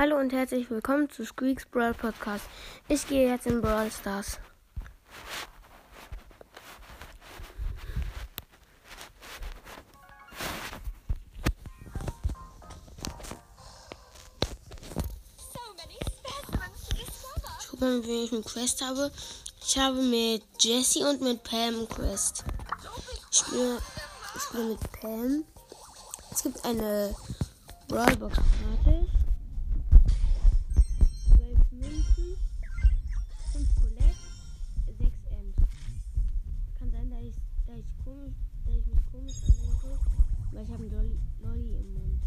Hallo und herzlich willkommen zu Squeaks Brawl Podcast. Ich gehe jetzt in Brawl Stars. Ich gucke mal, wie ich eine Quest habe. Ich habe mit Jessie und mit Pam eine Quest. Ich spiele, ich spiele mit Pam. Es gibt eine Brawlbox gratis. Dass ich, komisch, dass ich mich komisch anhöre, weil ich habe einen Lolli, Lolli im Mund.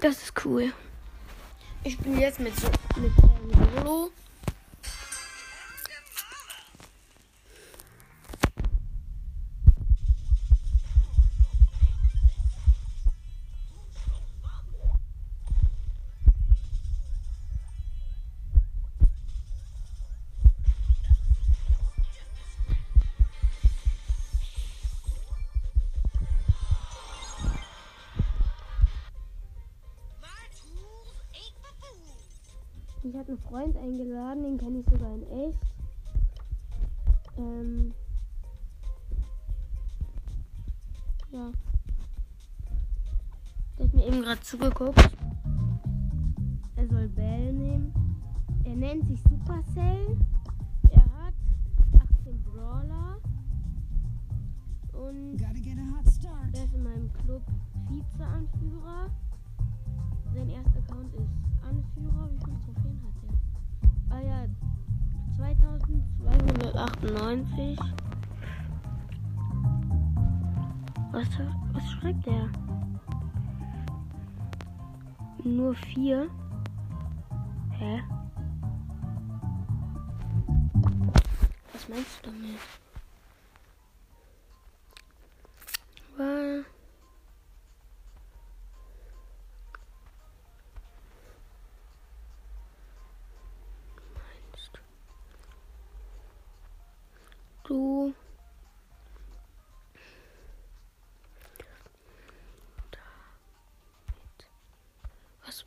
Das ist cool. Ich bin jetzt mit, so mit ähm, Solo. Ich habe einen Freund eingeladen, den kenne ich sogar in echt. Ähm. Ja. Der hat mir eben gerade zugeguckt. Er soll Bell nehmen. Er nennt sich Supercell. Er hat 18 Brawler. Und er ist in meinem Club Vize-Anführer. Sein erster Account ist Anführer. Wie viele Trophäen hat er? Ah ja, 2298. Was, was schreibt er? Nur vier. Hä? Was meinst du damit? Weil. Du? Was,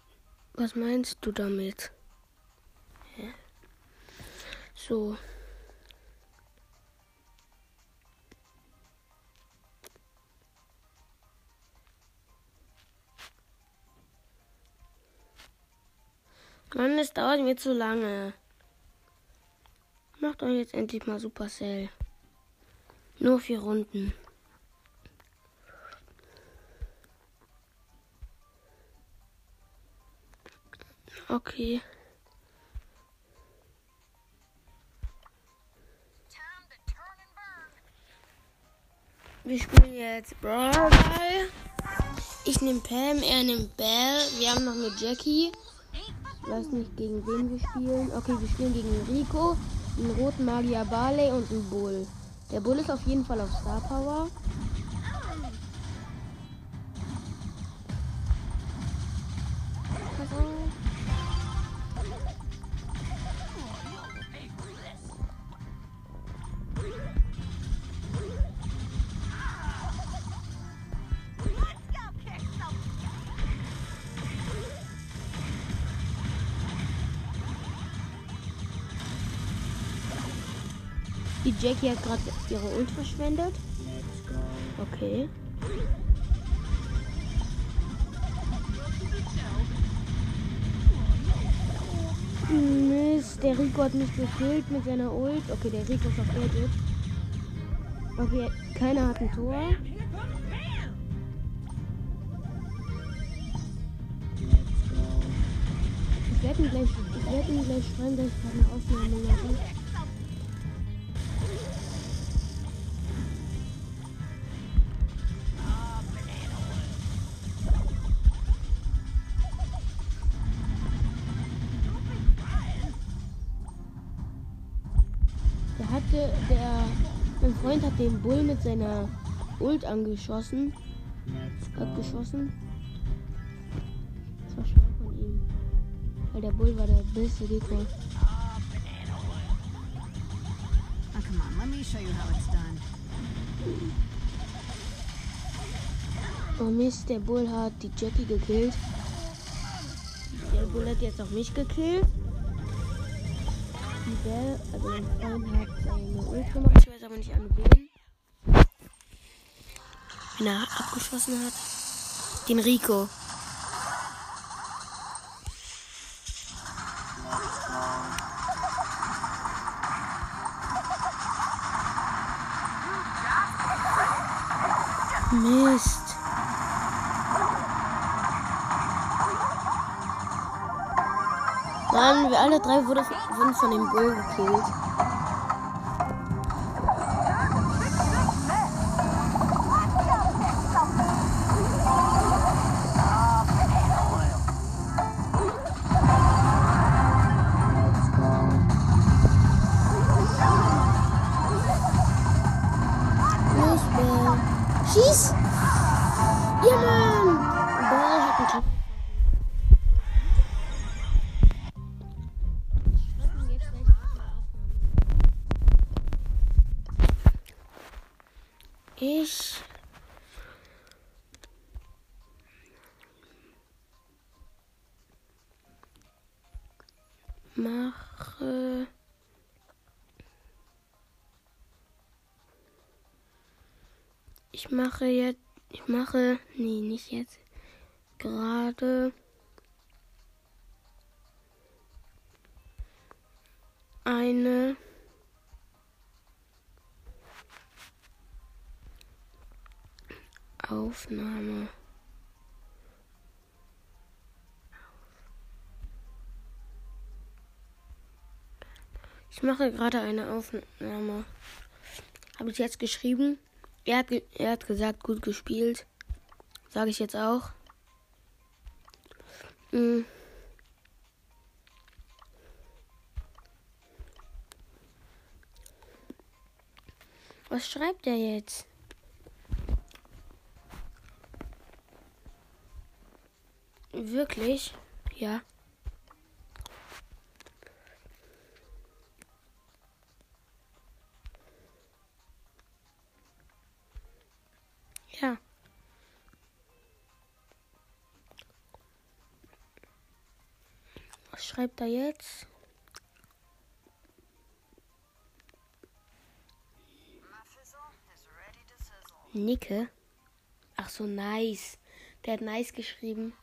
was meinst du damit? Hä? So. Mann, es dauert mir zu lange. Macht euch jetzt endlich mal Supercell. Nur vier Runden. Okay. Wir spielen jetzt Brawl. Ich nehme Pam, er nimmt Bell. Wir haben noch eine Jackie. Ich weiß nicht, gegen wen wir spielen. Okay, wir spielen gegen Rico, einen roten Magier Barley und einen Bull. Der Bull ist auf jeden Fall auf Star Power. Die Jackie hat gerade ihre Ult verschwendet. Okay. Mist, der Rico hat mich gekillt mit seiner Ult. Okay, der Rico ist auf Edit. Okay, keiner hat ein Tor. Ich werde ihn gleich, ich werde ihn gleich schreiben, dass ich eine Aufnahme mache. Hatte, der, mein Freund hat den Bull mit seiner Ult angeschossen. Hat geschossen. Das war Weil der Bull war der beste Gegner. Oh, come on, let me show you how it's done. Oh Mist, der Bull hat die Jackie gekillt. Der Bull hat jetzt auch mich gekillt. Bell, also mein Freund hat seine Ult gemacht. Ich weiß aber nicht an wen. Wenn er abgeschossen hat. Den Rico. Mist. Wir alle drei wurde, wurden von dem Bull gekillt. Ich mache ich mache jetzt ich mache nee nicht jetzt gerade eine Aufnahme. Ich mache gerade eine Aufnahme. Habe ich jetzt geschrieben? Er hat, ge er hat gesagt, gut gespielt. Sage ich jetzt auch. Hm. Was schreibt er jetzt? Wirklich? Ja. Ja. Was schreibt er jetzt? Nicke. Ach so, nice. Der hat nice geschrieben.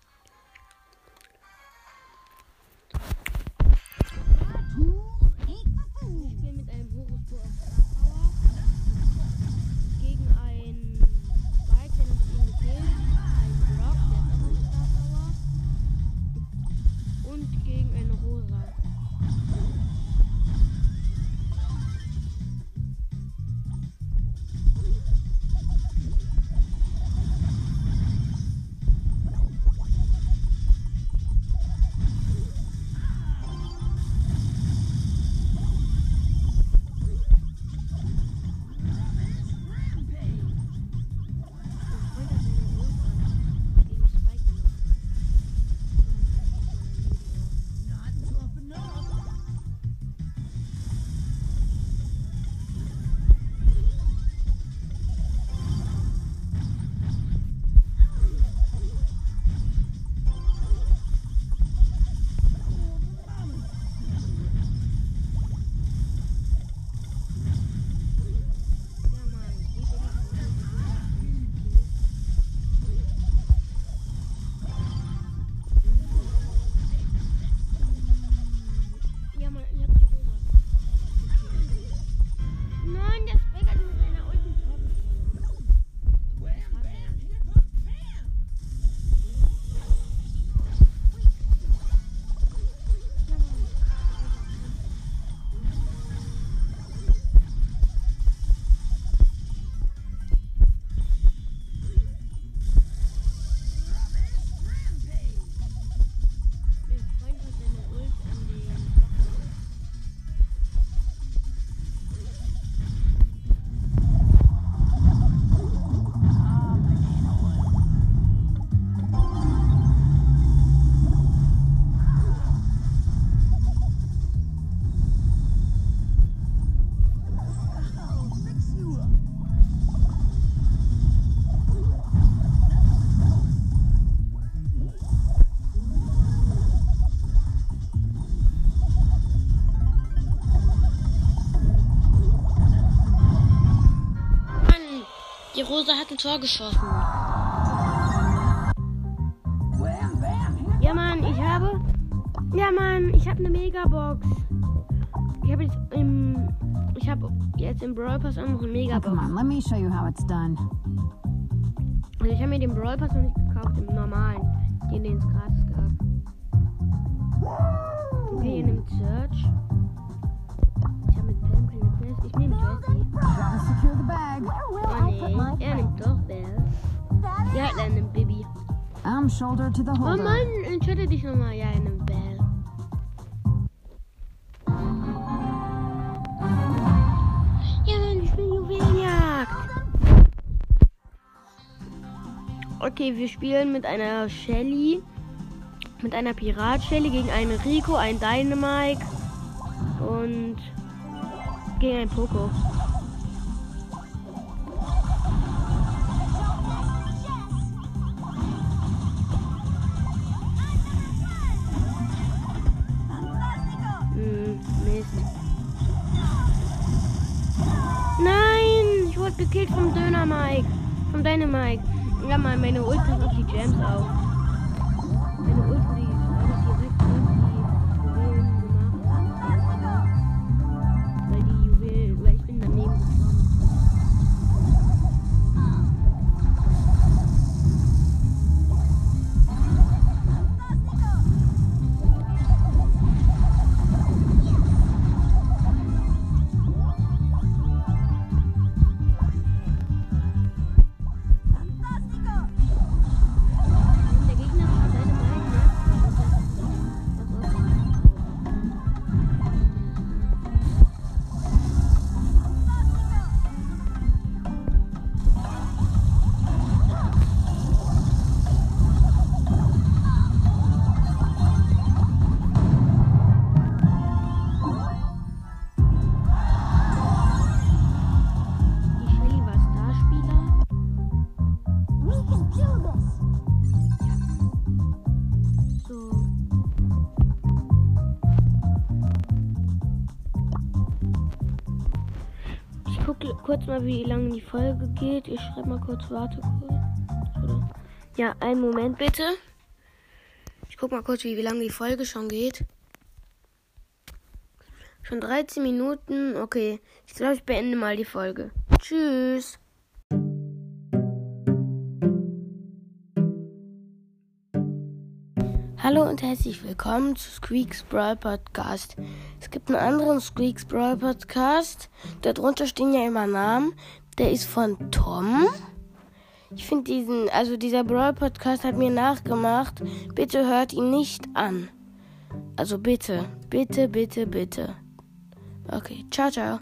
Rosa hat ein Tor geschossen. Ja, Mann, ich habe. Ja, Mann, ich habe eine Megabox. Ich habe jetzt im. Ich habe jetzt im Brawl Pass auch noch eine Oh, Megabox. come on, let me show you how it's done. Also ich habe mir den Brawl Pass noch nicht gekauft, im normalen. Den, den es gratis gab. Okay, ihr nehmt Search. Ich habe mit Pam keine Quest. Ich nehme Jessie. Gotta secure the bag. Oh nee, er nimmt doch Bell. Ja, er nimmt Bibi. I'm shoulder to the Oh holder. Mann, entscheide dich nochmal. Ja, er nimmt Bell. Ja, Mann, ich spiele Juwelenjagd. Okay, wir spielen mit einer Shelly, mit einer Pirat-Shelly gegen einen Rico, einen Dynamike und gegen einen Poco. Hm, Mist. Nein, ich wurde gekillt vom Döner Mike. Vom Dynamike. Ja, mal meine Ult auf die Gems auf. Gucke kurz mal, wie lange die Folge geht. Ich schreibe mal kurz, warte kurz. Oder? Ja, einen Moment bitte. Ich guck mal kurz, wie, wie lange die Folge schon geht. Schon 13 Minuten. Okay, ich glaube, ich beende mal die Folge. Tschüss. Hallo und herzlich willkommen zu Squeaks Brawl Podcast. Es gibt einen anderen Squeaks Brawl Podcast. Darunter stehen ja immer Namen. Der ist von Tom. Ich finde diesen, also dieser Brawl Podcast hat mir nachgemacht. Bitte hört ihn nicht an. Also bitte, bitte, bitte, bitte. Okay, ciao, ciao.